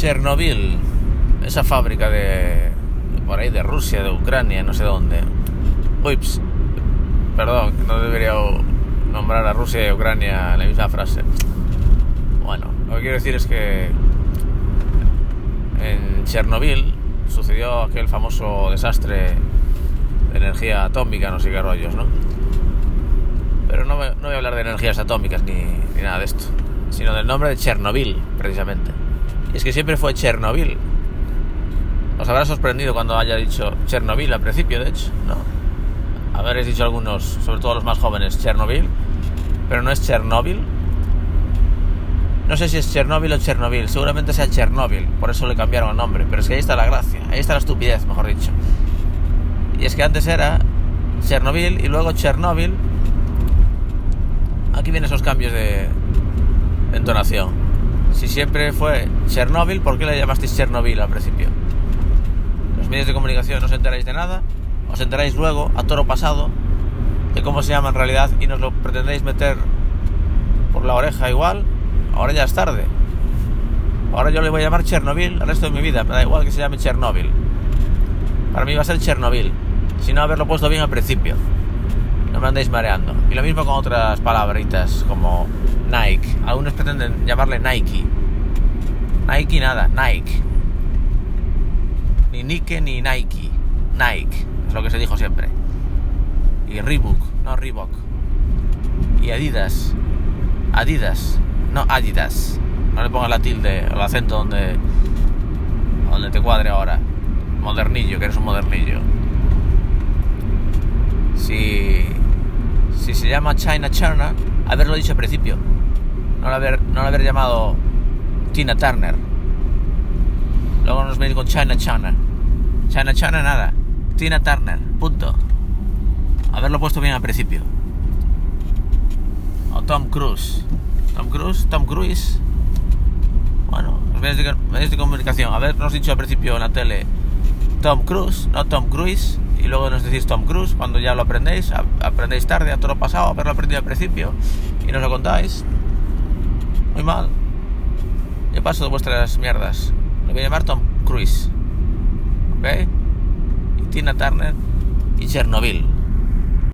Chernobyl, esa fábrica de por ahí de Rusia, de Ucrania, no sé dónde. Ups, perdón, no debería nombrar a Rusia y Ucrania en la misma frase. Bueno, lo que quiero decir es que en Chernobyl sucedió aquel famoso desastre de energía atómica, no sé qué rollos, ¿no? Pero no, voy a hablar de energías atómicas ni, ni nada de esto, sino del nombre de Chernobyl, precisamente. Es que siempre fue Chernobyl. Os habrá sorprendido cuando haya dicho Chernobyl al principio, de hecho, ¿no? Habréis dicho algunos, sobre todo los más jóvenes, Chernobyl, pero no es Chernóbil. No sé si es Chernóbil o Chernobyl, seguramente sea Chernóbil, por eso le cambiaron el nombre, pero es que ahí está la gracia, ahí está la estupidez, mejor dicho. Y es que antes era Chernobyl y luego Chernóbil. Aquí vienen esos cambios de entonación. Si siempre fue Chernóbil, ¿por qué le llamasteis Chernobyl al principio? Los medios de comunicación no os enteráis de nada, os enteráis luego, a toro pasado, de cómo se llama en realidad y nos lo pretendéis meter por la oreja igual, ahora ya es tarde. Ahora yo le voy a llamar Chernobyl el resto de mi vida, me da igual que se llame Chernóbil. Para mí va a ser Chernobyl, si no haberlo puesto bien al principio. No me andéis mareando. Y lo mismo con otras palabritas como Nike. Algunos pretenden llamarle Nike. Nike nada, Nike. Ni Nike ni Nike. Nike, es lo que se dijo siempre. Y Reebok, no Reebok. Y Adidas. Adidas, no Adidas. No le pongas la tilde, el acento donde, donde te cuadre ahora. Modernillo, que eres un modernillo. Si, si se llama China China, haberlo dicho al principio. No haber, no lo haber llamado Tina Turner. Luego nos venimos con China China. China China nada. Tina Turner, punto. Haberlo puesto bien al principio. O Tom Cruise. Tom Cruise, Tom Cruise. Bueno, los medios de, medios de comunicación. Habernos dicho al principio en la tele Tom Cruise, no Tom Cruise. Y luego nos decís Tom Cruise cuando ya lo aprendéis. Aprendéis tarde, a todo lo pasado, haberlo aprendido al principio. Y nos lo contáis. Muy mal. Paso de vuestras mierdas. Me voy a llamar Tom Cruise. ¿Ok? Y Tina Turner y Chernobyl.